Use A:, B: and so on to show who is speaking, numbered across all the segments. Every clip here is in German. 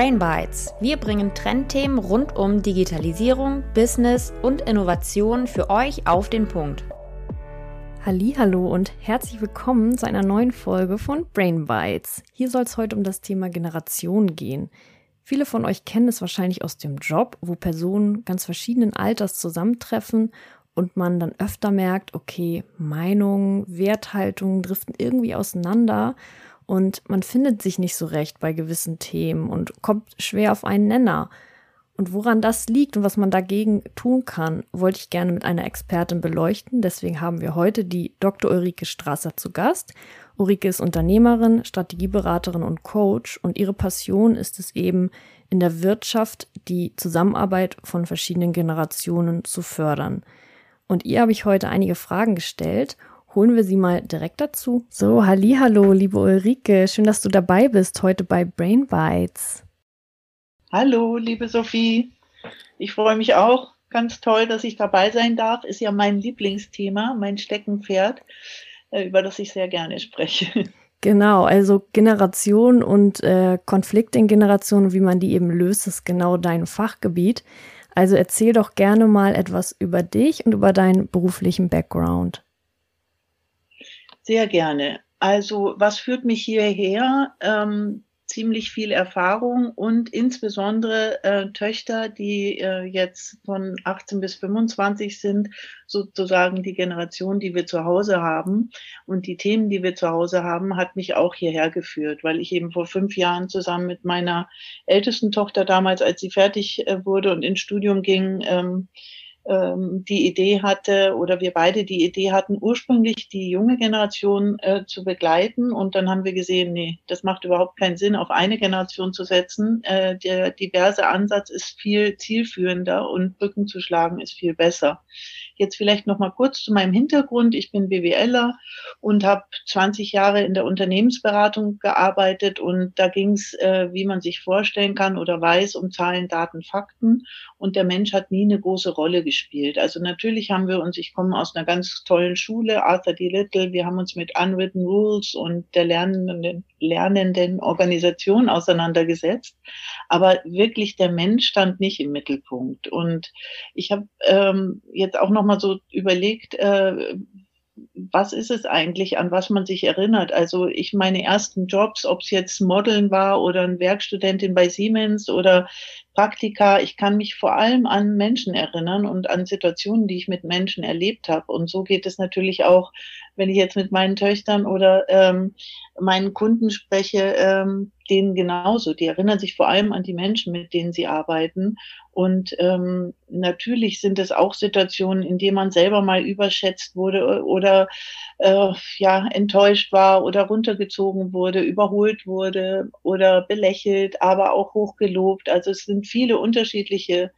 A: Brain Bites. Wir bringen Trendthemen rund um Digitalisierung, Business und Innovation für euch auf den Punkt.
B: Hallo und herzlich willkommen zu einer neuen Folge von Brain Bites. Hier soll es heute um das Thema Generation gehen. Viele von euch kennen es wahrscheinlich aus dem Job, wo Personen ganz verschiedenen Alters zusammentreffen und man dann öfter merkt, okay, Meinungen, Werthaltungen driften irgendwie auseinander und man findet sich nicht so recht bei gewissen Themen und kommt schwer auf einen Nenner. Und woran das liegt und was man dagegen tun kann, wollte ich gerne mit einer Expertin beleuchten. Deswegen haben wir heute die Dr. Ulrike Strasser zu Gast. Ulrike ist Unternehmerin, Strategieberaterin und Coach und ihre Passion ist es eben, in der Wirtschaft die Zusammenarbeit von verschiedenen Generationen zu fördern. Und ihr habe ich heute einige Fragen gestellt holen wir sie mal direkt dazu. So, hallo, liebe Ulrike, schön, dass du dabei bist heute bei Brain Bites.
C: Hallo, liebe Sophie. Ich freue mich auch. Ganz toll, dass ich dabei sein darf. Ist ja mein Lieblingsthema, mein Steckenpferd, äh, über das ich sehr gerne spreche.
B: Genau, also Generation und äh, Konflikt in Generationen, wie man die eben löst, ist genau dein Fachgebiet. Also erzähl doch gerne mal etwas über dich und über deinen beruflichen Background.
C: Sehr gerne. Also was führt mich hierher? Ähm, ziemlich viel Erfahrung und insbesondere äh, Töchter, die äh, jetzt von 18 bis 25 sind, sozusagen die Generation, die wir zu Hause haben. Und die Themen, die wir zu Hause haben, hat mich auch hierher geführt, weil ich eben vor fünf Jahren zusammen mit meiner ältesten Tochter damals, als sie fertig äh, wurde und ins Studium ging, ähm, ähm, die Idee hatte oder wir beide die Idee hatten, ursprünglich die junge Generation äh, zu begleiten. Und dann haben wir gesehen, nee, das macht überhaupt keinen Sinn, auf eine Generation zu setzen. Äh, der diverse Ansatz ist viel zielführender und Brücken zu schlagen ist viel besser. Jetzt vielleicht noch mal kurz zu meinem Hintergrund. Ich bin BWLer und habe 20 Jahre in der Unternehmensberatung gearbeitet und da ging es, äh, wie man sich vorstellen kann oder weiß, um Zahlen, Daten, Fakten und der Mensch hat nie eine große Rolle gespielt. Also natürlich haben wir uns, ich komme aus einer ganz tollen Schule, Arthur D. Little, wir haben uns mit Unwritten Rules und der lernenden, lernenden Organisation auseinandergesetzt, aber wirklich der Mensch stand nicht im Mittelpunkt. Und ich habe ähm, jetzt auch noch mal so überlegt, äh, was ist es eigentlich, an was man sich erinnert? Also ich meine ersten Jobs, ob es jetzt Modeln war oder ein Werkstudentin bei Siemens oder Praktika, ich kann mich vor allem an Menschen erinnern und an Situationen, die ich mit Menschen erlebt habe. Und so geht es natürlich auch, wenn ich jetzt mit meinen Töchtern oder ähm, meinen Kunden spreche, ähm, denen genauso. Die erinnern sich vor allem an die Menschen, mit denen sie arbeiten. Und ähm, natürlich sind es auch Situationen, in denen man selber mal überschätzt wurde oder äh, ja enttäuscht war oder runtergezogen wurde, überholt wurde oder belächelt, aber auch hochgelobt. Also es sind viele unterschiedliche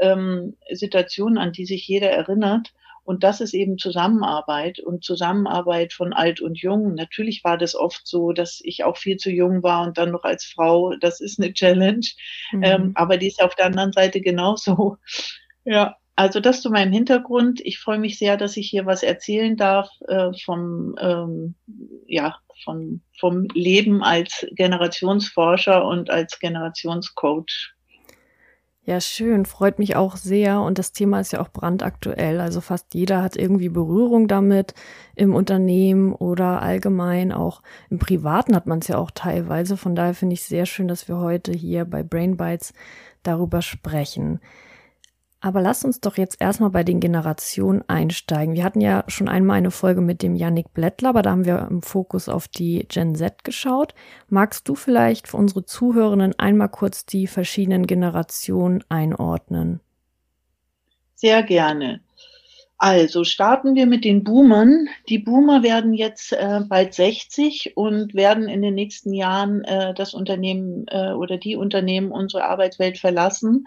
C: ähm, Situationen, an die sich jeder erinnert. Und das ist eben Zusammenarbeit und Zusammenarbeit von alt und jung. Natürlich war das oft so, dass ich auch viel zu jung war und dann noch als Frau. Das ist eine Challenge. Mhm. Ähm, aber die ist auf der anderen Seite genauso. Ja. Also das zu meinem Hintergrund. Ich freue mich sehr, dass ich hier was erzählen darf äh, vom, ähm, ja, vom, vom Leben als Generationsforscher und als Generationscoach.
B: Ja, schön, freut mich auch sehr. Und das Thema ist ja auch brandaktuell. Also fast jeder hat irgendwie Berührung damit im Unternehmen oder allgemein auch im Privaten hat man es ja auch teilweise. Von daher finde ich sehr schön, dass wir heute hier bei Brain Bites darüber sprechen. Aber lass uns doch jetzt erstmal bei den Generationen einsteigen. Wir hatten ja schon einmal eine Folge mit dem Yannick Blättler, aber da haben wir im Fokus auf die Gen Z geschaut. Magst du vielleicht für unsere Zuhörenden einmal kurz die verschiedenen Generationen einordnen?
C: Sehr gerne. Also starten wir mit den Boomern. Die Boomer werden jetzt äh, bald 60 und werden in den nächsten Jahren äh, das Unternehmen äh, oder die Unternehmen unsere Arbeitswelt verlassen.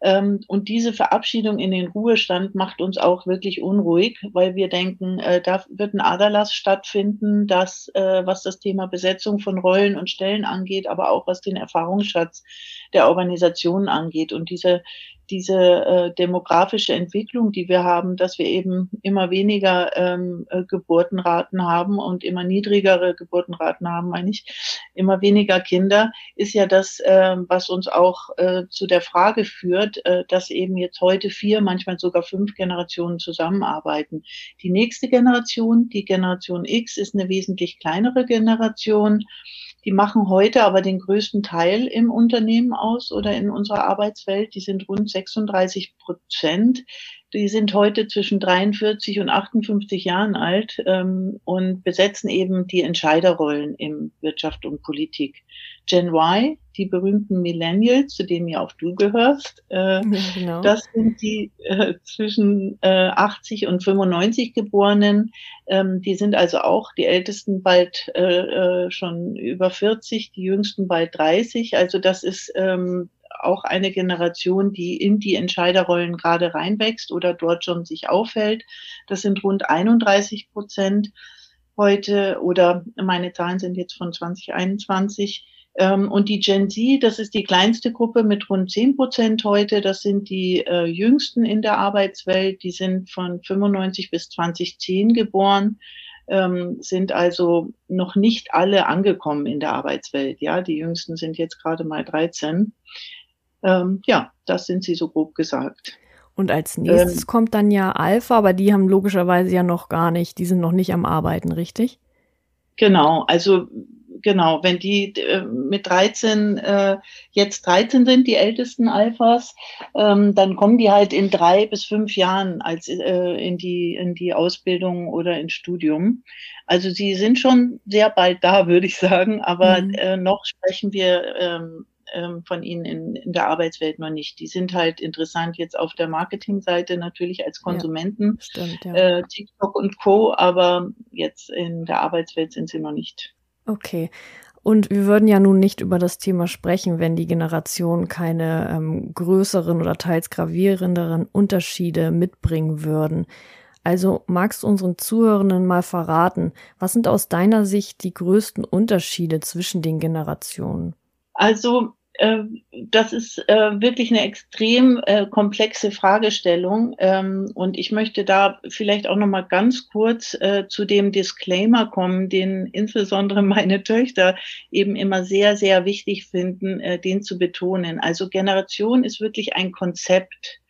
C: Ähm, und diese Verabschiedung in den Ruhestand macht uns auch wirklich unruhig, weil wir denken, äh, da wird ein Aderlass stattfinden, das, äh, was das Thema Besetzung von Rollen und Stellen angeht, aber auch was den Erfahrungsschatz der Organisation angeht. Und diese diese äh, demografische Entwicklung, die wir haben, dass wir eben immer weniger ähm, äh, Geburtenraten haben und immer niedrigere Geburtenraten haben, meine ich, immer weniger Kinder, ist ja das, äh, was uns auch äh, zu der Frage führt, äh, dass eben jetzt heute vier, manchmal sogar fünf Generationen zusammenarbeiten. Die nächste Generation, die Generation X, ist eine wesentlich kleinere Generation. Die machen heute aber den größten Teil im Unternehmen aus oder in unserer Arbeitswelt. Die sind rund 36 Prozent. Die sind heute zwischen 43 und 58 Jahren alt ähm, und besetzen eben die Entscheiderrollen in Wirtschaft und Politik. Gen Y, die berühmten Millennials, zu denen ja auch du gehörst, äh, genau. das sind die äh, zwischen äh, 80 und 95 Geborenen. Ähm, die sind also auch die Ältesten bald äh, äh, schon über 40, die Jüngsten bald 30. Also das ist ähm, auch eine Generation, die in die Entscheiderrollen gerade reinwächst oder dort schon sich aufhält. Das sind rund 31 Prozent heute oder meine Zahlen sind jetzt von 2021. Ähm, und die Gen Z, das ist die kleinste Gruppe mit rund 10 Prozent heute. Das sind die äh, jüngsten in der Arbeitswelt. Die sind von 95 bis 2010 geboren ähm, sind also noch nicht alle angekommen in der Arbeitswelt. Ja, die jüngsten sind jetzt gerade mal 13. Ähm, ja, das sind sie so grob gesagt.
B: Und als nächstes ähm, kommt dann ja Alpha, aber die haben logischerweise ja noch gar nicht, die sind noch nicht am Arbeiten, richtig?
C: Genau, also genau, wenn die äh, mit 13, äh, jetzt 13 sind, die ältesten Alphas, ähm, dann kommen die halt in drei bis fünf Jahren als äh, in die in die Ausbildung oder ins Studium. Also sie sind schon sehr bald da, würde ich sagen, aber mhm. äh, noch sprechen wir ähm, ähm, von ihnen in, in der Arbeitswelt noch nicht. Die sind halt interessant jetzt auf der Marketingseite natürlich als Konsumenten, ja, stimmt, ja. äh, TikTok und Co., aber jetzt in der Arbeitswelt sind sie noch nicht.
B: Okay. Und wir würden ja nun nicht über das Thema sprechen, wenn die Generation keine ähm, größeren oder teils gravierenderen Unterschiede mitbringen würden. Also magst unseren Zuhörenden mal verraten, was sind aus deiner Sicht die größten Unterschiede zwischen den Generationen?
C: Also das ist äh, wirklich eine extrem äh, komplexe Fragestellung ähm, und ich möchte da vielleicht auch noch mal ganz kurz zu dem Disclaimer kommen, den insbesondere meine Töchter eben immer sehr sehr wichtig finden, den zu betonen. Also Generation ist wirklich ein Konzept.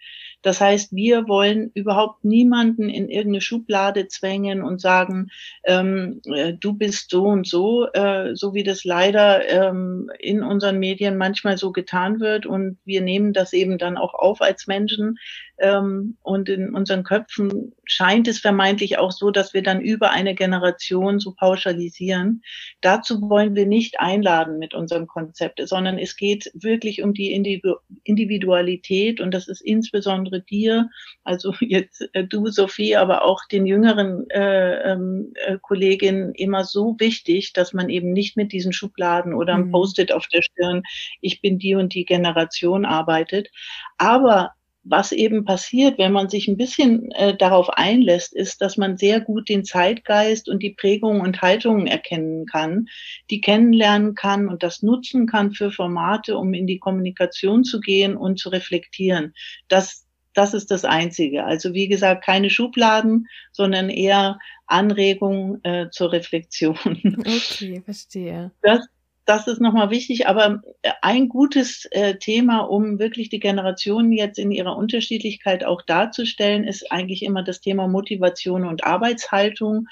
C: Das heißt, wir wollen überhaupt niemanden in irgendeine Schublade zwängen und sagen, ähm, äh, du bist so und so, äh, so wie das leider ähm, in unseren Medien manchmal so getan wird. Und wir nehmen das eben dann auch auf als Menschen. Ähm, und in unseren Köpfen scheint es vermeintlich auch so, dass wir dann über eine Generation so pauschalisieren. Dazu wollen wir nicht einladen mit unserem Konzept, sondern es geht wirklich um die Individualität und das ist insbesondere dir, also jetzt äh, du, Sophie, aber auch den jüngeren äh, ähm, äh, Kolleginnen immer so wichtig, dass man eben nicht mit diesen Schubladen oder einem mhm. Post-it auf der Stirn, ich bin die und die Generation arbeitet. Aber was eben passiert, wenn man sich ein bisschen äh, darauf einlässt, ist, dass man sehr gut den Zeitgeist und die Prägungen und Haltungen erkennen kann, die kennenlernen kann und das nutzen kann für Formate, um in die Kommunikation zu gehen und zu reflektieren. Das, das ist das Einzige. Also wie gesagt, keine Schubladen, sondern eher Anregungen äh, zur Reflexion.
B: Okay, verstehe.
C: Das, das ist nochmal wichtig, aber äh, ein gutes äh, Thema, um wirklich die Generationen jetzt in ihrer Unterschiedlichkeit auch darzustellen, ist eigentlich immer das Thema Motivation und Arbeitshaltung.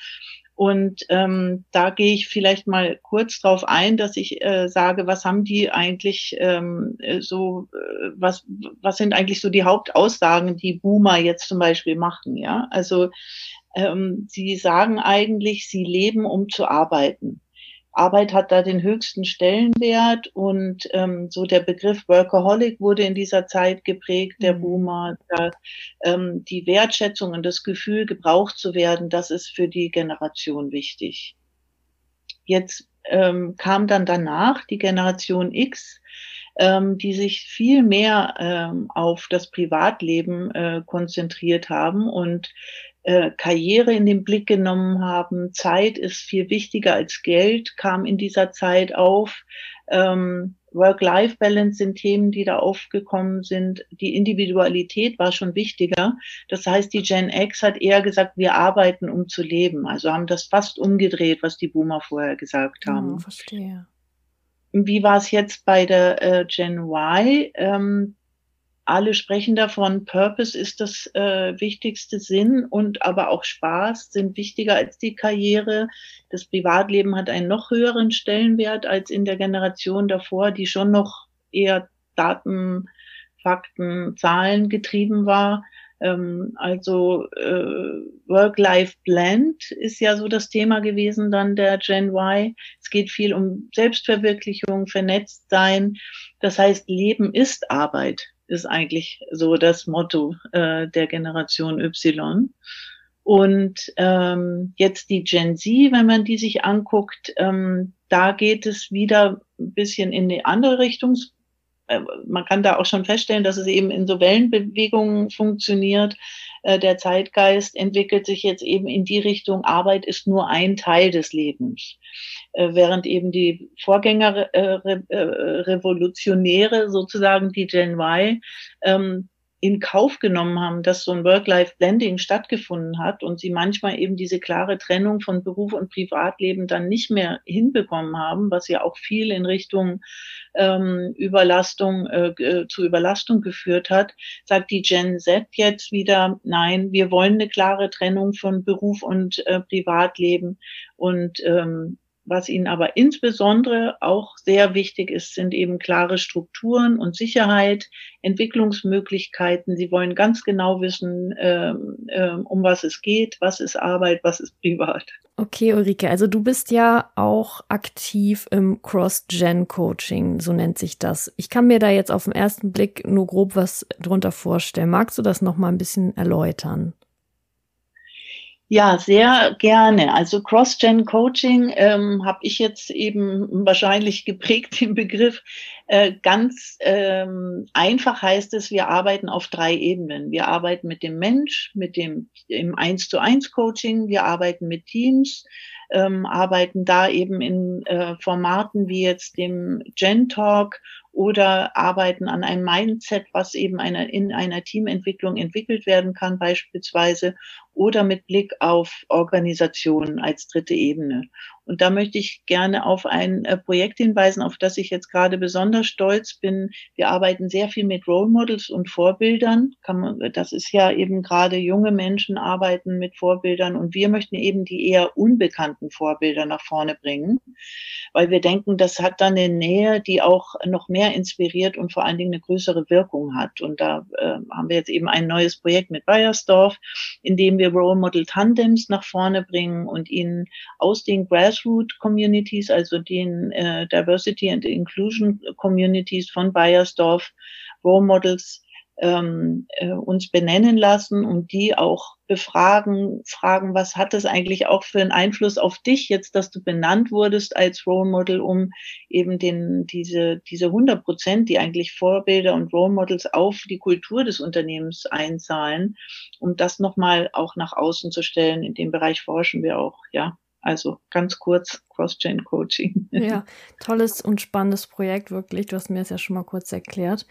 C: Und ähm, da gehe ich vielleicht mal kurz drauf ein, dass ich äh, sage, was haben die eigentlich ähm, äh, so, äh, was, was sind eigentlich so die Hauptaussagen, die Boomer jetzt zum Beispiel machen, ja? Also ähm, sie sagen eigentlich, sie leben, um zu arbeiten. Arbeit hat da den höchsten Stellenwert und ähm, so der Begriff Workaholic wurde in dieser Zeit geprägt, der mhm. Boomer, da, ähm, die Wertschätzung und das Gefühl, gebraucht zu werden, das ist für die Generation wichtig. Jetzt ähm, kam dann danach die Generation X, ähm, die sich viel mehr ähm, auf das Privatleben äh, konzentriert haben und äh, Karriere in den Blick genommen haben. Zeit ist viel wichtiger als Geld, kam in dieser Zeit auf. Ähm, Work-Life-Balance sind Themen, die da aufgekommen sind. Die Individualität war schon wichtiger. Das heißt, die Gen X hat eher gesagt, wir arbeiten, um zu leben. Also haben das fast umgedreht, was die Boomer vorher gesagt haben.
B: Oh, verstehe.
C: Wie war es jetzt bei der äh, Gen Y? Ähm, alle sprechen davon, Purpose ist das äh, wichtigste Sinn und aber auch Spaß sind wichtiger als die Karriere. Das Privatleben hat einen noch höheren Stellenwert als in der Generation davor, die schon noch eher Daten, Fakten, Zahlen getrieben war. Ähm, also äh, Work-Life-Blend ist ja so das Thema gewesen dann der Gen Y. Es geht viel um Selbstverwirklichung, vernetzt sein. Das heißt, Leben ist Arbeit ist eigentlich so das Motto äh, der Generation Y. Und ähm, jetzt die Gen Z, wenn man die sich anguckt, ähm, da geht es wieder ein bisschen in die andere Richtung. Äh, man kann da auch schon feststellen, dass es eben in so Wellenbewegungen funktioniert. Äh, der Zeitgeist entwickelt sich jetzt eben in die Richtung, Arbeit ist nur ein Teil des Lebens. Äh, während eben die Vorgängerrevolutionäre äh, sozusagen, die Gen Y, ähm, in Kauf genommen haben, dass so ein Work-Life-Blending stattgefunden hat und sie manchmal eben diese klare Trennung von Beruf und Privatleben dann nicht mehr hinbekommen haben, was ja auch viel in Richtung ähm, Überlastung äh, zu Überlastung geführt hat, sagt die Gen Z jetzt wieder, nein, wir wollen eine klare Trennung von Beruf und äh, Privatleben und ähm, was ihnen aber insbesondere auch sehr wichtig ist, sind eben klare Strukturen und Sicherheit, Entwicklungsmöglichkeiten. Sie wollen ganz genau wissen, ähm, ähm, um was es geht, was ist Arbeit, was ist privat.
B: Okay, Ulrike, also du bist ja auch aktiv im Cross-Gen-Coaching, so nennt sich das. Ich kann mir da jetzt auf den ersten Blick nur grob was drunter vorstellen. Magst du das noch mal ein bisschen erläutern?
C: Ja, sehr gerne. Also Cross-Gen-Coaching ähm, habe ich jetzt eben wahrscheinlich geprägt, den Begriff. Äh, ganz ähm, einfach heißt es, wir arbeiten auf drei Ebenen. Wir arbeiten mit dem Mensch, mit dem im Eins zu eins Coaching, wir arbeiten mit Teams, ähm, arbeiten da eben in äh, Formaten wie jetzt dem Gen Talk oder arbeiten an einem Mindset, was eben eine, in einer Teamentwicklung entwickelt werden kann beispielsweise oder mit Blick auf Organisationen als dritte Ebene. Und da möchte ich gerne auf ein äh, Projekt hinweisen, auf das ich jetzt gerade besonders stolz bin. Wir arbeiten sehr viel mit Role Models und Vorbildern. Das ist ja eben gerade junge Menschen arbeiten mit Vorbildern und wir möchten eben die eher unbekannten Vorbilder nach vorne bringen, weil wir denken, das hat dann eine Nähe, die auch noch mehr inspiriert und vor allen Dingen eine größere Wirkung hat. Und da äh, haben wir jetzt eben ein neues Projekt mit Bayersdorf, in dem wir Role Model Tandems nach vorne bringen und ihnen aus den Grassroot Communities, also den äh, Diversity and Inclusion Communities von Bayersdorf, Role Models ähm, äh, uns benennen lassen und die auch befragen, fragen, was hat das eigentlich auch für einen Einfluss auf dich jetzt, dass du benannt wurdest als Role Model, um eben den, diese, diese 100 Prozent, die eigentlich Vorbilder und Role Models auf die Kultur des Unternehmens einzahlen, um das nochmal auch nach außen zu stellen. In dem Bereich forschen wir auch, ja. Also ganz kurz Cross-Chain Coaching.
B: Ja, tolles und spannendes Projekt, wirklich. Du hast mir das ja schon mal kurz erklärt.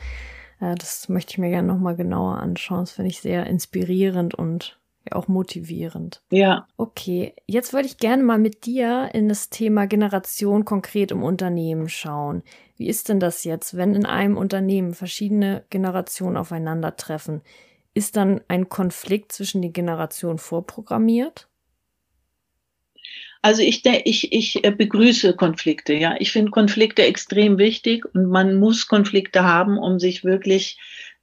B: Äh, das möchte ich mir gerne nochmal genauer anschauen. Das finde ich sehr inspirierend und ja auch motivierend.
C: Ja.
B: Okay, jetzt würde ich gerne mal mit dir in das Thema Generation konkret im Unternehmen schauen. Wie ist denn das jetzt, wenn in einem Unternehmen verschiedene Generationen aufeinandertreffen? Ist dann ein Konflikt zwischen den Generationen vorprogrammiert?
C: Also ich, ich, ich äh, begrüße Konflikte, ja. Ich finde Konflikte extrem wichtig und man muss Konflikte haben, um sich wirklich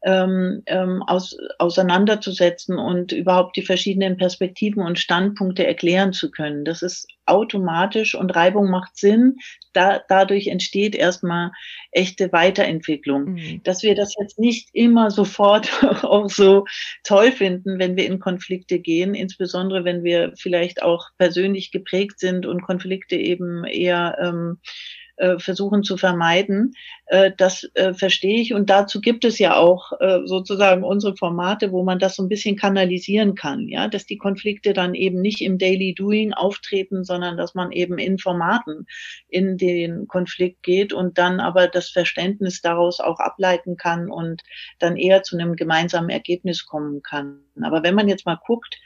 C: ähm, ähm, aus, auseinanderzusetzen und überhaupt die verschiedenen Perspektiven und Standpunkte erklären zu können. Das ist automatisch und Reibung macht Sinn. Da, dadurch entsteht erstmal echte Weiterentwicklung. Mhm. Dass wir das jetzt nicht immer sofort auch so toll finden, wenn wir in Konflikte gehen, insbesondere wenn wir vielleicht auch persönlich geprägt sind und Konflikte eben eher ähm, äh, versuchen zu vermeiden. Äh, das äh, verstehe ich und dazu gibt es ja auch äh, sozusagen unsere Formate, wo man das so ein bisschen kanalisieren kann, ja, dass die Konflikte dann eben nicht im Daily Doing auftreten, sondern dass man eben in Formaten in den Konflikt geht und dann aber das Verständnis daraus auch ableiten kann und dann eher zu einem gemeinsamen Ergebnis kommen kann. Aber wenn man jetzt mal guckt,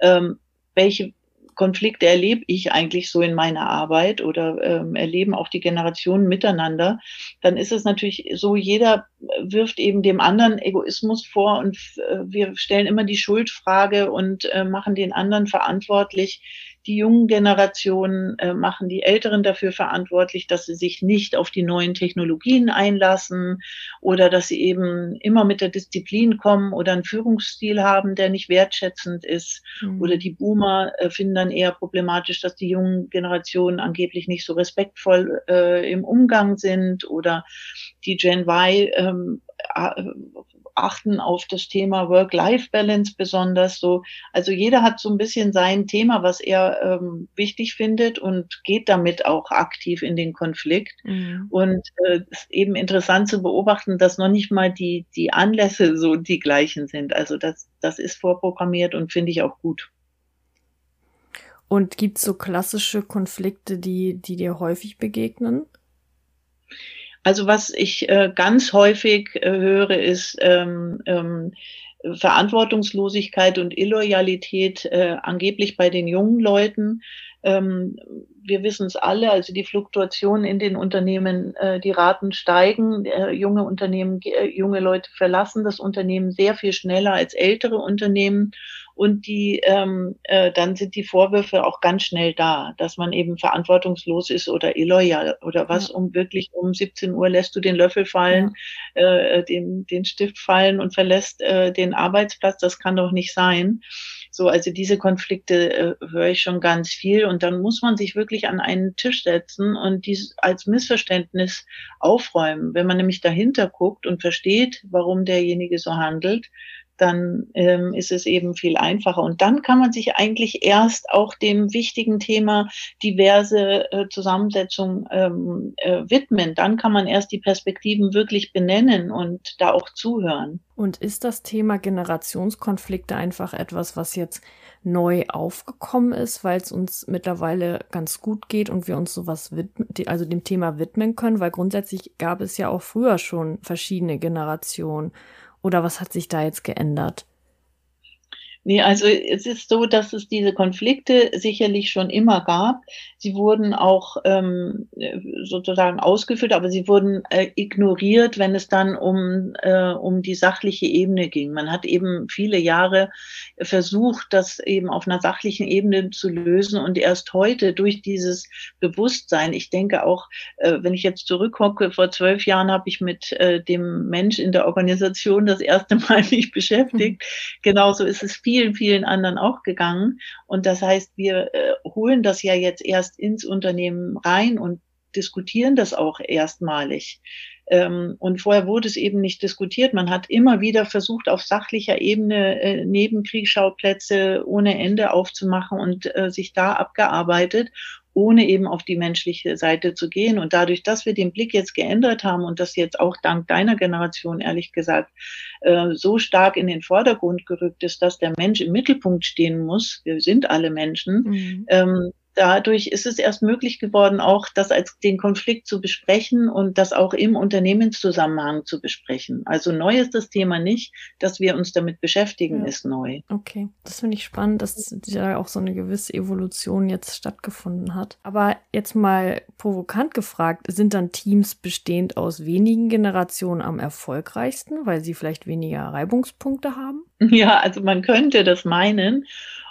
C: ähm, welche Konflikte erlebe ich eigentlich so in meiner Arbeit oder ähm, erleben auch die Generationen miteinander, dann ist es natürlich so, jeder wirft eben dem anderen Egoismus vor und äh, wir stellen immer die Schuldfrage und äh, machen den anderen verantwortlich die jungen Generationen äh, machen die Älteren dafür verantwortlich, dass sie sich nicht auf die neuen Technologien einlassen oder dass sie eben immer mit der Disziplin kommen oder einen Führungsstil haben, der nicht wertschätzend ist. Mhm. Oder die Boomer äh, finden dann eher problematisch, dass die jungen Generationen angeblich nicht so respektvoll äh, im Umgang sind oder die Gen Y ähm, achten auf das Thema Work-Life-Balance besonders so. Also jeder hat so ein bisschen sein Thema, was er ähm, wichtig findet und geht damit auch aktiv in den Konflikt. Mhm. Und äh, ist eben interessant zu beobachten, dass noch nicht mal die, die Anlässe so die gleichen sind. Also das, das ist vorprogrammiert und finde ich auch gut.
B: Und gibt es so klassische Konflikte, die, die dir häufig begegnen?
C: Also was ich äh, ganz häufig äh, höre, ist ähm, ähm, Verantwortungslosigkeit und Illoyalität äh, angeblich bei den jungen Leuten. Ähm, wir wissen es alle, also die Fluktuation in den Unternehmen, äh, die Raten steigen, äh, junge Unternehmen, äh, junge Leute verlassen das Unternehmen sehr viel schneller als ältere Unternehmen und die ähm, äh, dann sind die Vorwürfe auch ganz schnell da, dass man eben verantwortungslos ist oder illoyal oder was ja. um wirklich um 17 Uhr lässt du den Löffel fallen, ja. äh, den den Stift fallen und verlässt äh, den Arbeitsplatz, das kann doch nicht sein. So, also diese Konflikte äh, höre ich schon ganz viel und dann muss man sich wirklich an einen Tisch setzen und dies als Missverständnis aufräumen. Wenn man nämlich dahinter guckt und versteht, warum derjenige so handelt, dann ähm, ist es eben viel einfacher. Und dann kann man sich eigentlich erst auch dem wichtigen Thema diverse äh, Zusammensetzung ähm, äh, widmen. Dann kann man erst die Perspektiven wirklich benennen und da auch zuhören.
B: Und ist das Thema Generationskonflikte einfach etwas, was jetzt neu aufgekommen ist, weil es uns mittlerweile ganz gut geht und wir uns sowas widmen, also dem Thema widmen können? Weil grundsätzlich gab es ja auch früher schon verschiedene Generationen. Oder was hat sich da jetzt geändert?
C: Nee, also es ist so, dass es diese Konflikte sicherlich schon immer gab. Sie wurden auch ähm, sozusagen ausgeführt, aber sie wurden äh, ignoriert, wenn es dann um, äh, um die sachliche Ebene ging. Man hat eben viele Jahre versucht, das eben auf einer sachlichen Ebene zu lösen und erst heute durch dieses Bewusstsein, ich denke auch, äh, wenn ich jetzt zurückgucke, vor zwölf Jahren habe ich mit äh, dem Mensch in der Organisation das erste Mal mich beschäftigt. Mhm. Genauso ist es viel vielen, vielen anderen auch gegangen. Und das heißt, wir äh, holen das ja jetzt erst ins Unternehmen rein und diskutieren das auch erstmalig. Ähm, und vorher wurde es eben nicht diskutiert. Man hat immer wieder versucht, auf sachlicher Ebene äh, Nebenkriegsschauplätze ohne Ende aufzumachen und äh, sich da abgearbeitet ohne eben auf die menschliche Seite zu gehen. Und dadurch, dass wir den Blick jetzt geändert haben und das jetzt auch dank deiner Generation, ehrlich gesagt, äh, so stark in den Vordergrund gerückt ist, dass der Mensch im Mittelpunkt stehen muss, wir sind alle Menschen, mhm. Dadurch ist es erst möglich geworden, auch das als den Konflikt zu besprechen und das auch im Unternehmenszusammenhang zu besprechen. Also neu ist das Thema nicht, dass wir uns damit beschäftigen, ja. ist neu.
B: Okay, das finde ich spannend, dass ja auch so eine gewisse Evolution jetzt stattgefunden hat. Aber jetzt mal provokant gefragt, sind dann Teams bestehend aus wenigen Generationen am erfolgreichsten, weil sie vielleicht weniger Reibungspunkte haben?
C: Ja, also man könnte das meinen.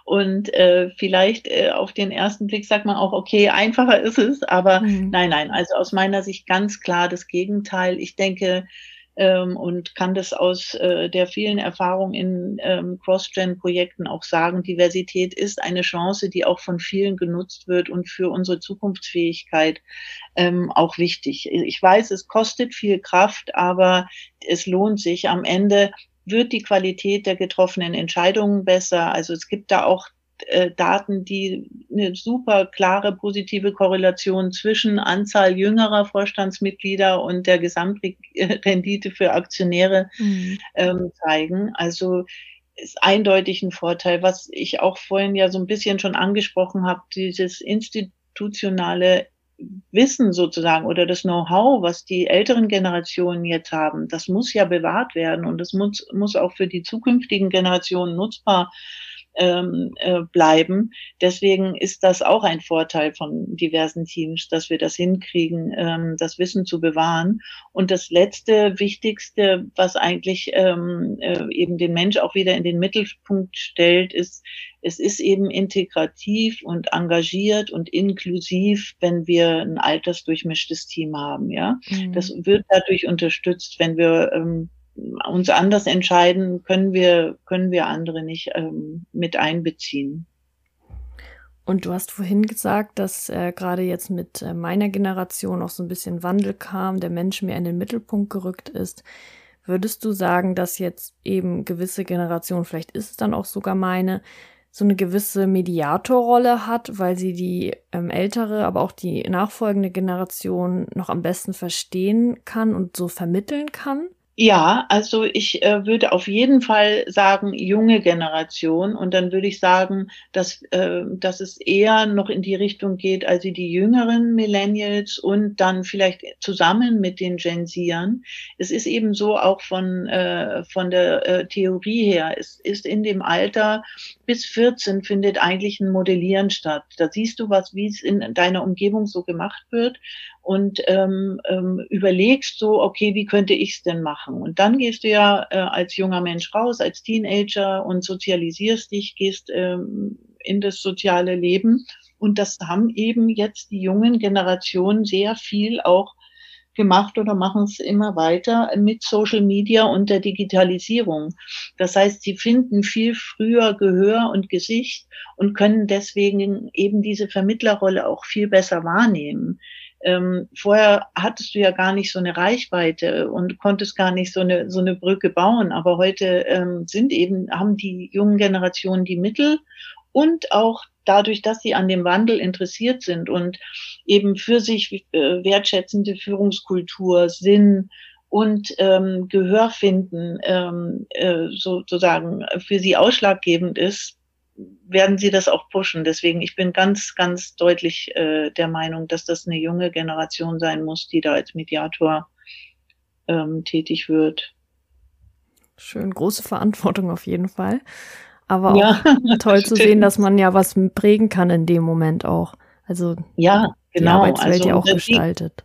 C: Und äh, vielleicht äh, auf den ersten Blick sagt man auch, okay, einfacher ist es, aber mhm. nein, nein, also aus meiner Sicht ganz klar das Gegenteil. Ich denke, ähm, und kann das aus äh, der vielen Erfahrung in ähm, Cross-Gen-Projekten auch sagen, Diversität ist eine Chance, die auch von vielen genutzt wird und für unsere Zukunftsfähigkeit ähm, auch wichtig. Ich weiß, es kostet viel Kraft, aber es lohnt sich. Am Ende wird die Qualität der getroffenen Entscheidungen besser. Also es gibt da auch äh, Daten, die eine super klare positive Korrelation zwischen Anzahl jüngerer Vorstandsmitglieder und der Gesamtrendite für Aktionäre mhm. ähm, zeigen. Also ist eindeutig ein Vorteil, was ich auch vorhin ja so ein bisschen schon angesprochen habe, dieses institutionale Wissen sozusagen oder das Know-how, was die älteren Generationen jetzt haben, das muss ja bewahrt werden und das muss, muss auch für die zukünftigen Generationen nutzbar ähm, äh, bleiben. Deswegen ist das auch ein Vorteil von diversen Teams, dass wir das hinkriegen, ähm, das Wissen zu bewahren. Und das letzte, wichtigste, was eigentlich ähm, äh, eben den Mensch auch wieder in den Mittelpunkt stellt, ist, es ist eben integrativ und engagiert und inklusiv, wenn wir ein altersdurchmischtes Team haben. Ja, mhm. das wird dadurch unterstützt, wenn wir ähm, uns anders entscheiden, können wir, können wir andere nicht ähm, mit einbeziehen.
B: Und du hast vorhin gesagt, dass äh, gerade jetzt mit äh, meiner Generation auch so ein bisschen Wandel kam, der Mensch mehr in den Mittelpunkt gerückt ist. Würdest du sagen, dass jetzt eben gewisse Generationen, vielleicht ist es dann auch sogar meine, so eine gewisse Mediatorrolle hat, weil sie die ähm, ältere, aber auch die nachfolgende Generation noch am besten verstehen kann und so vermitteln kann?
C: Ja, also ich äh, würde auf jeden Fall sagen, junge Generation. Und dann würde ich sagen, dass, äh, dass es eher noch in die Richtung geht, also die jüngeren Millennials und dann vielleicht zusammen mit den Gen Zern. Es ist eben so auch von, äh, von der äh, Theorie her, es ist in dem Alter bis 14 findet eigentlich ein Modellieren statt. Da siehst du was, wie es in deiner Umgebung so gemacht wird und ähm, ähm, überlegst so, okay, wie könnte ich es denn machen? Und dann gehst du ja äh, als junger Mensch raus, als Teenager und sozialisierst dich, gehst ähm, in das soziale Leben. Und das haben eben jetzt die jungen Generationen sehr viel auch gemacht oder machen es immer weiter mit Social Media und der Digitalisierung. Das heißt, sie finden viel früher Gehör und Gesicht und können deswegen eben diese Vermittlerrolle auch viel besser wahrnehmen ähm, vorher hattest du ja gar nicht so eine Reichweite und konntest gar nicht so eine, so eine Brücke bauen. Aber heute ähm, sind eben, haben die jungen Generationen die Mittel und auch dadurch, dass sie an dem Wandel interessiert sind und eben für sich äh, wertschätzende Führungskultur, Sinn und ähm, Gehör finden, ähm, äh, sozusagen für sie ausschlaggebend ist, werden sie das auch pushen. Deswegen, ich bin ganz, ganz deutlich äh, der Meinung, dass das eine junge Generation sein muss, die da als Mediator ähm, tätig wird.
B: Schön, große Verantwortung auf jeden Fall. Aber auch ja, toll zu sehen, dass man ja was prägen kann in dem Moment auch. Also
C: ja, genau. die
B: Arbeitswelt also, ja auch gestaltet.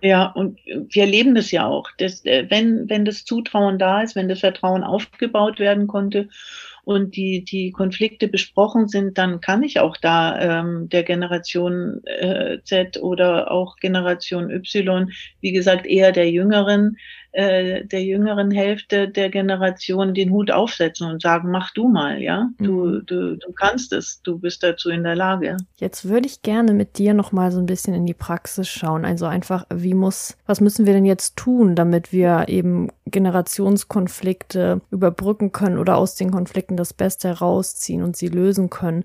C: Ja, und wir erleben das ja auch. Dass, äh, wenn, wenn das Zutrauen da ist, wenn das Vertrauen aufgebaut werden konnte und die, die Konflikte besprochen sind, dann kann ich auch da ähm, der Generation äh, Z oder auch Generation Y, wie gesagt, eher der Jüngeren, äh, der jüngeren Hälfte der Generation den Hut aufsetzen und sagen, mach du mal, ja, du, mhm. du, du kannst es, du bist dazu in der Lage.
B: Jetzt würde ich gerne mit dir noch mal so ein bisschen in die Praxis schauen. Also einfach, wie muss, was müssen wir denn jetzt tun, damit wir eben Generationskonflikte überbrücken können oder aus den Konflikten das Beste herausziehen und sie lösen können?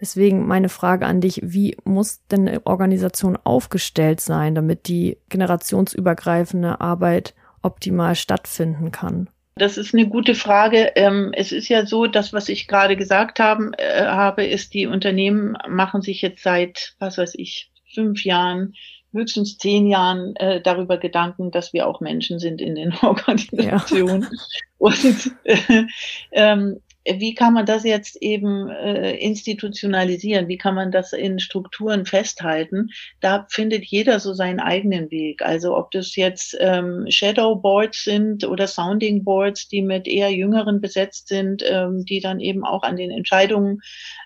B: Deswegen meine Frage an dich, wie muss denn eine Organisation aufgestellt sein, damit die generationsübergreifende Arbeit optimal stattfinden kann?
C: Das ist eine gute Frage. Ähm, es ist ja so, das, was ich gerade gesagt haben, äh, habe, ist, die Unternehmen machen sich jetzt seit, was weiß ich, fünf Jahren, höchstens zehn Jahren äh, darüber Gedanken, dass wir auch Menschen sind in den Organisationen. Ja. Und äh, ähm, wie kann man das jetzt eben äh, institutionalisieren? Wie kann man das in Strukturen festhalten? Da findet jeder so seinen eigenen Weg. Also ob das jetzt ähm, Shadow Boards sind oder Sounding Boards, die mit eher Jüngeren besetzt sind, ähm, die dann eben auch an den Entscheidungen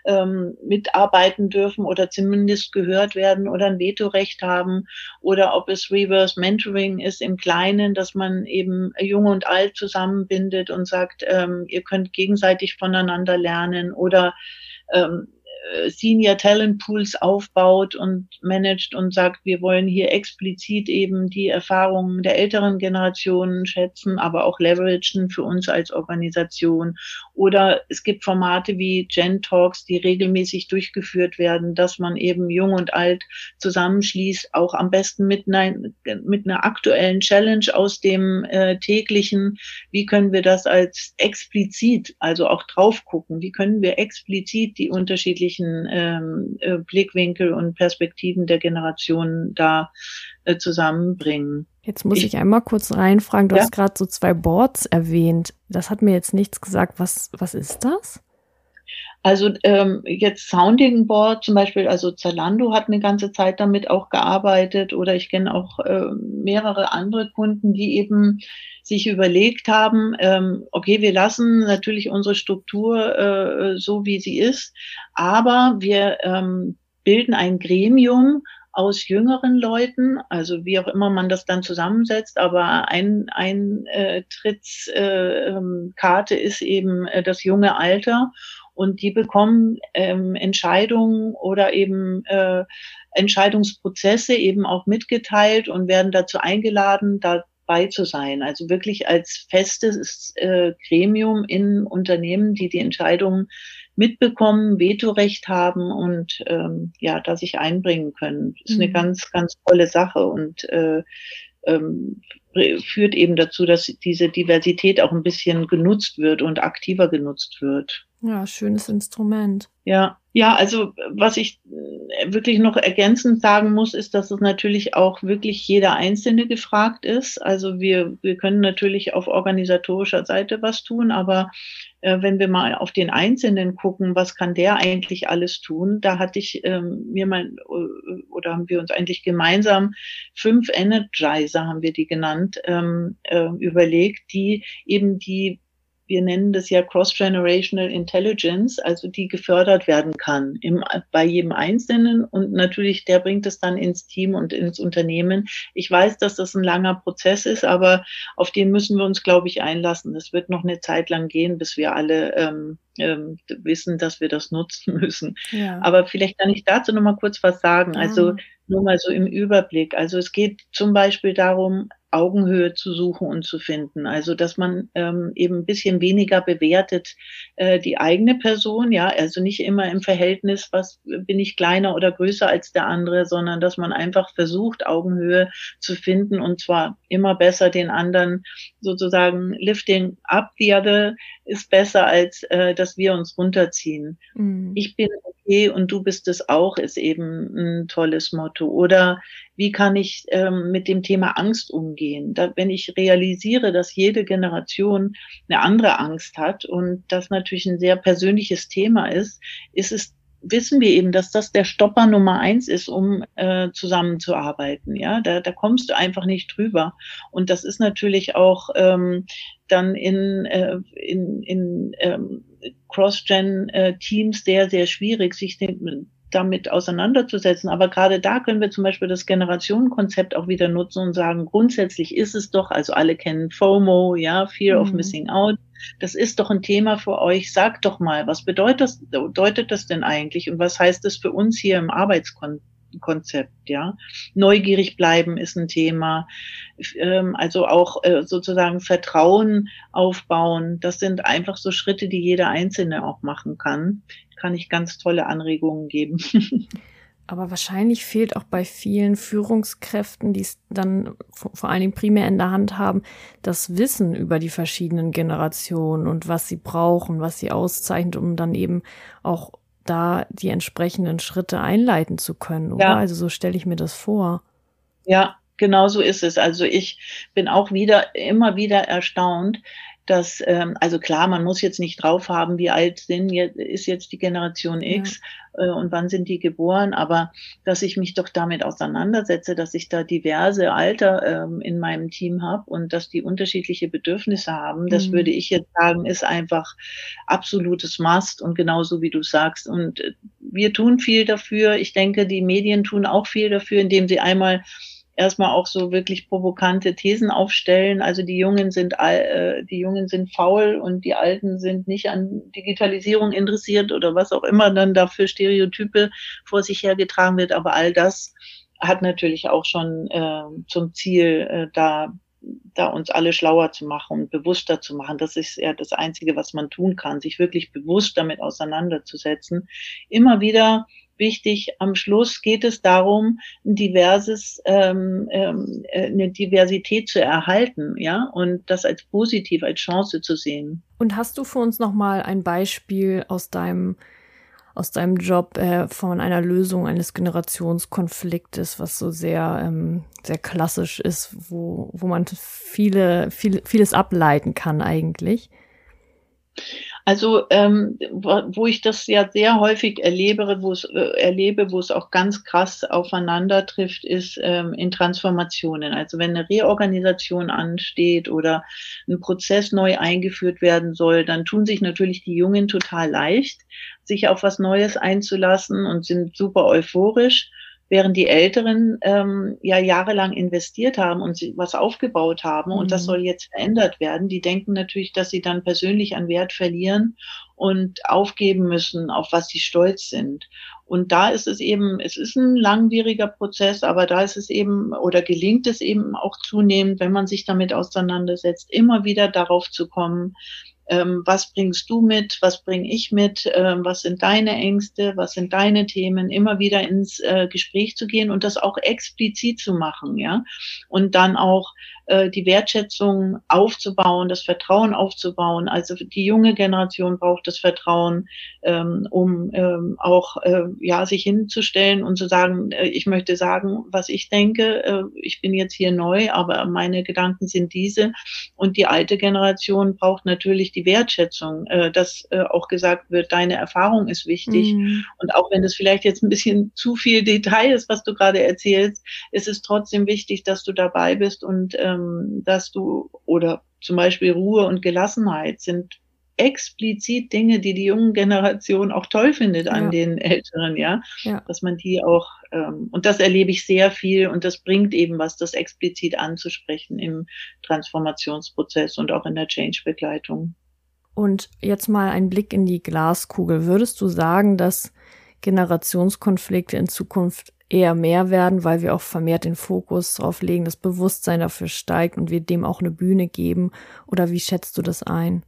C: ähm, mitarbeiten dürfen oder zumindest gehört werden oder ein Vetorecht haben oder ob es Reverse Mentoring ist im Kleinen, dass man eben jung und alt zusammenbindet und sagt, ähm, ihr könnt gegenseitig gegenseitig voneinander lernen oder ähm, äh, Senior Talent Pools aufbaut und managt und sagt, wir wollen hier explizit eben die Erfahrungen der älteren Generationen schätzen, aber auch leveragen für uns als Organisation Oder es gibt Formate wie Gen Talks, die regelmäßig durchgeführt werden, dass man eben jung und alt zusammenschließt, auch am besten mit einer, mit einer aktuellen Challenge aus dem äh, täglichen. Wie können wir das als explizit, also auch drauf gucken? Wie können wir explizit die unterschiedlichen ähm, äh, Blickwinkel und Perspektiven der Generationen da äh, zusammenbringen?
B: Jetzt muss ich, ich einmal kurz reinfragen. Du ja? hast gerade so zwei Boards erwähnt. Das hat mir jetzt nichts gesagt. Was, was ist das?
C: Also ähm, jetzt Sounding Board zum Beispiel, also Zalando hat eine ganze Zeit damit auch gearbeitet oder ich kenne auch äh, mehrere andere Kunden, die eben sich überlegt haben, ähm, okay, wir lassen natürlich unsere Struktur äh, so, wie sie ist, aber wir ähm, bilden ein Gremium, aus jüngeren Leuten, also wie auch immer man das dann zusammensetzt, aber ein, ein äh, äh, ist eben äh, das junge Alter und die bekommen ähm, Entscheidungen oder eben äh, Entscheidungsprozesse eben auch mitgeteilt und werden dazu eingeladen, dabei zu sein. Also wirklich als festes äh, Gremium in Unternehmen, die die Entscheidungen mitbekommen, Vetorecht haben und ähm, ja, da sich einbringen können. Das ist mhm. eine ganz, ganz tolle Sache und äh, ähm, führt eben dazu, dass diese Diversität auch ein bisschen genutzt wird und aktiver genutzt wird.
B: Ja, schönes Instrument.
C: Ja, ja, also was ich äh, wirklich noch ergänzend sagen muss, ist, dass es natürlich auch wirklich jeder Einzelne gefragt ist. Also wir, wir können natürlich auf organisatorischer Seite was tun, aber äh, wenn wir mal auf den Einzelnen gucken, was kann der eigentlich alles tun, da hatte ich ähm, mir mal äh, oder haben wir uns eigentlich gemeinsam fünf Energizer, haben wir die genannt, ähm, äh, überlegt, die eben die wir nennen das ja Cross-Generational Intelligence, also die gefördert werden kann im, bei jedem Einzelnen und natürlich der bringt es dann ins Team und ins Unternehmen. Ich weiß, dass das ein langer Prozess ist, aber auf den müssen wir uns, glaube ich, einlassen. Es wird noch eine Zeit lang gehen, bis wir alle ähm, ähm, wissen, dass wir das nutzen müssen. Ja. Aber vielleicht kann ich dazu noch mal kurz was sagen. Also nur mal so im Überblick. Also es geht zum Beispiel darum, Augenhöhe zu suchen und zu finden. Also dass man ähm, eben ein bisschen weniger bewertet äh, die eigene Person, ja, also nicht immer im Verhältnis, was bin ich kleiner oder größer als der andere, sondern dass man einfach versucht, Augenhöhe zu finden und zwar immer besser den anderen sozusagen lifting up the other ist besser als äh, dass wir uns runterziehen. Mhm. Ich bin okay und du bist es auch, ist eben ein tolles Motto. Oder wie kann ich ähm, mit dem Thema Angst umgehen? Da, wenn ich realisiere, dass jede Generation eine andere Angst hat und das natürlich ein sehr persönliches Thema ist, ist es wissen wir eben, dass das der Stopper Nummer eins ist, um äh, zusammenzuarbeiten. Ja, da, da kommst du einfach nicht drüber. Und das ist natürlich auch ähm, dann in, äh, in, in ähm, Cross-Gen-Teams sehr, sehr schwierig, sich den, damit auseinanderzusetzen. Aber gerade da können wir zum Beispiel das Generationenkonzept auch wieder nutzen und sagen, grundsätzlich ist es doch, also alle kennen FOMO, ja, Fear mhm. of Missing Out. Das ist doch ein Thema für euch. Sagt doch mal, was bedeutet das, bedeutet das denn eigentlich und was heißt das für uns hier im Arbeitskontext? Konzept, ja. Neugierig bleiben ist ein Thema. Ähm, also auch äh, sozusagen Vertrauen aufbauen. Das sind einfach so Schritte, die jeder Einzelne auch machen kann. Kann ich ganz tolle Anregungen geben.
B: Aber wahrscheinlich fehlt auch bei vielen Führungskräften, die es dann vor allen Dingen primär in der Hand haben, das Wissen über die verschiedenen Generationen und was sie brauchen, was sie auszeichnet, um dann eben auch da die entsprechenden Schritte einleiten zu können, oder? Ja. Also so stelle ich mir das vor.
C: Ja, genau so ist es. Also ich bin auch wieder, immer wieder erstaunt, dass, ähm, also klar, man muss jetzt nicht drauf haben, wie alt sind, jetzt, ist jetzt die Generation X ja. äh, und wann sind die geboren, aber dass ich mich doch damit auseinandersetze, dass ich da diverse Alter ähm, in meinem Team habe und dass die unterschiedliche Bedürfnisse haben, das mhm. würde ich jetzt sagen, ist einfach absolutes Must und genauso wie du sagst. Und äh, wir tun viel dafür. Ich denke, die Medien tun auch viel dafür, indem sie einmal erstmal auch so wirklich provokante Thesen aufstellen. Also die Jungen sind äh, die Jungen sind faul und die Alten sind nicht an Digitalisierung interessiert oder was auch immer dann dafür Stereotype vor sich hergetragen wird. Aber all das hat natürlich auch schon äh, zum Ziel, äh, da da uns alle schlauer zu machen und bewusster zu machen. Das ist ja das Einzige, was man tun kann, sich wirklich bewusst damit auseinanderzusetzen. Immer wieder wichtig, am Schluss geht es darum, ein diverses, ähm, ähm, äh, eine Diversität zu erhalten, ja, und das als positiv, als Chance zu sehen.
B: Und hast du für uns nochmal ein Beispiel aus deinem aus deinem Job äh, von einer Lösung eines Generationskonfliktes, was so sehr, ähm, sehr klassisch ist, wo, wo man viele, viel, vieles ableiten kann eigentlich.
C: Also ähm, wo ich das ja sehr häufig erlebe, wo es äh, erlebe, wo es auch ganz krass aufeinander trifft, ist ähm, in Transformationen. Also wenn eine Reorganisation ansteht oder ein Prozess neu eingeführt werden soll, dann tun sich natürlich die Jungen total leicht, sich auf was Neues einzulassen und sind super euphorisch während die Älteren ähm, ja jahrelang investiert haben und sie was aufgebaut haben mhm. und das mhm. soll jetzt verändert werden. Die denken natürlich, dass sie dann persönlich an Wert verlieren und aufgeben müssen, auf was sie stolz sind. Und da ist es eben, es ist ein langwieriger Prozess, aber da ist es eben oder gelingt es eben auch zunehmend, wenn man sich damit auseinandersetzt, immer wieder darauf zu kommen, ähm, was bringst du mit, was bringe ich mit, ähm, was sind deine Ängste, was sind deine Themen, immer wieder ins äh, Gespräch zu gehen und das auch explizit zu machen, ja. Und dann auch äh, die Wertschätzung aufzubauen, das Vertrauen aufzubauen. Also die junge Generation braucht das Vertrauen, ähm, um ähm, auch äh, ja sich hinzustellen und zu sagen, äh, ich möchte sagen, was ich denke. Äh, ich bin jetzt hier neu, aber meine Gedanken sind diese. Und die alte Generation braucht natürlich die Wertschätzung, äh, dass äh, auch gesagt wird, deine Erfahrung ist wichtig. Mhm. Und auch wenn das vielleicht jetzt ein bisschen zu viel Detail ist, was du gerade erzählst, ist es trotzdem wichtig, dass du dabei bist und ähm, ähm, dass du oder zum Beispiel Ruhe und Gelassenheit sind explizit Dinge, die die junge Generation auch toll findet an ja. den Älteren, ja? ja, dass man die auch ähm, und das erlebe ich sehr viel und das bringt eben was, das explizit anzusprechen im Transformationsprozess und auch in der Change-Begleitung.
B: Und jetzt mal ein Blick in die Glaskugel. Würdest du sagen, dass Generationskonflikte in Zukunft eher mehr werden, weil wir auch vermehrt den Fokus drauf legen, das Bewusstsein dafür steigt und wir dem auch eine Bühne geben? Oder wie schätzt du das ein?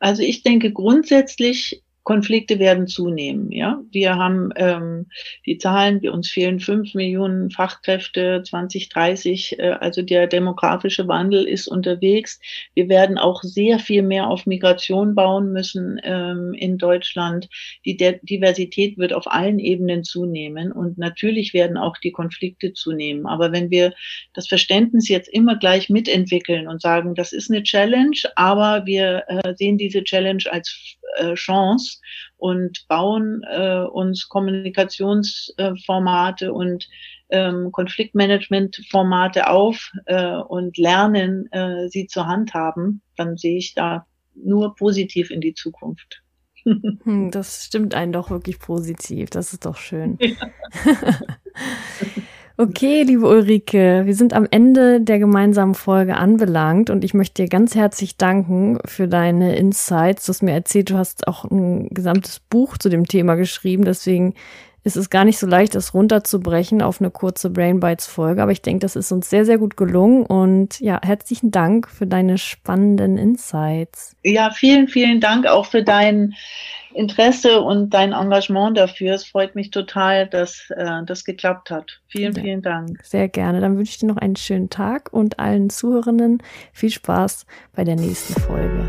C: Also ich denke grundsätzlich Konflikte werden zunehmen. Ja, wir haben ähm, die Zahlen, wir uns fehlen fünf Millionen Fachkräfte 2030. Äh, also der demografische Wandel ist unterwegs. Wir werden auch sehr viel mehr auf Migration bauen müssen ähm, in Deutschland. Die De Diversität wird auf allen Ebenen zunehmen und natürlich werden auch die Konflikte zunehmen. Aber wenn wir das Verständnis jetzt immer gleich mitentwickeln und sagen, das ist eine Challenge, aber wir äh, sehen diese Challenge als äh, Chance und bauen äh, uns Kommunikationsformate und ähm, Konfliktmanagement-Formate auf äh, und lernen, äh, sie zu handhaben, dann sehe ich da nur positiv in die Zukunft.
B: Hm, das stimmt einen doch wirklich positiv. Das ist doch schön. Ja. Okay, liebe Ulrike, wir sind am Ende der gemeinsamen Folge anbelangt und ich möchte dir ganz herzlich danken für deine Insights. Du hast mir erzählt, du hast auch ein gesamtes Buch zu dem Thema geschrieben, deswegen ist es gar nicht so leicht, das runterzubrechen auf eine kurze Brain Bites Folge, aber ich denke, das ist uns sehr, sehr gut gelungen und ja, herzlichen Dank für deine spannenden Insights.
C: Ja, vielen, vielen Dank auch für deinen Interesse und dein Engagement dafür. Es freut mich total, dass äh, das geklappt hat. Vielen, ja, vielen Dank.
B: Sehr gerne. Dann wünsche ich dir noch einen schönen Tag und allen Zuhörenden viel Spaß bei der nächsten Folge.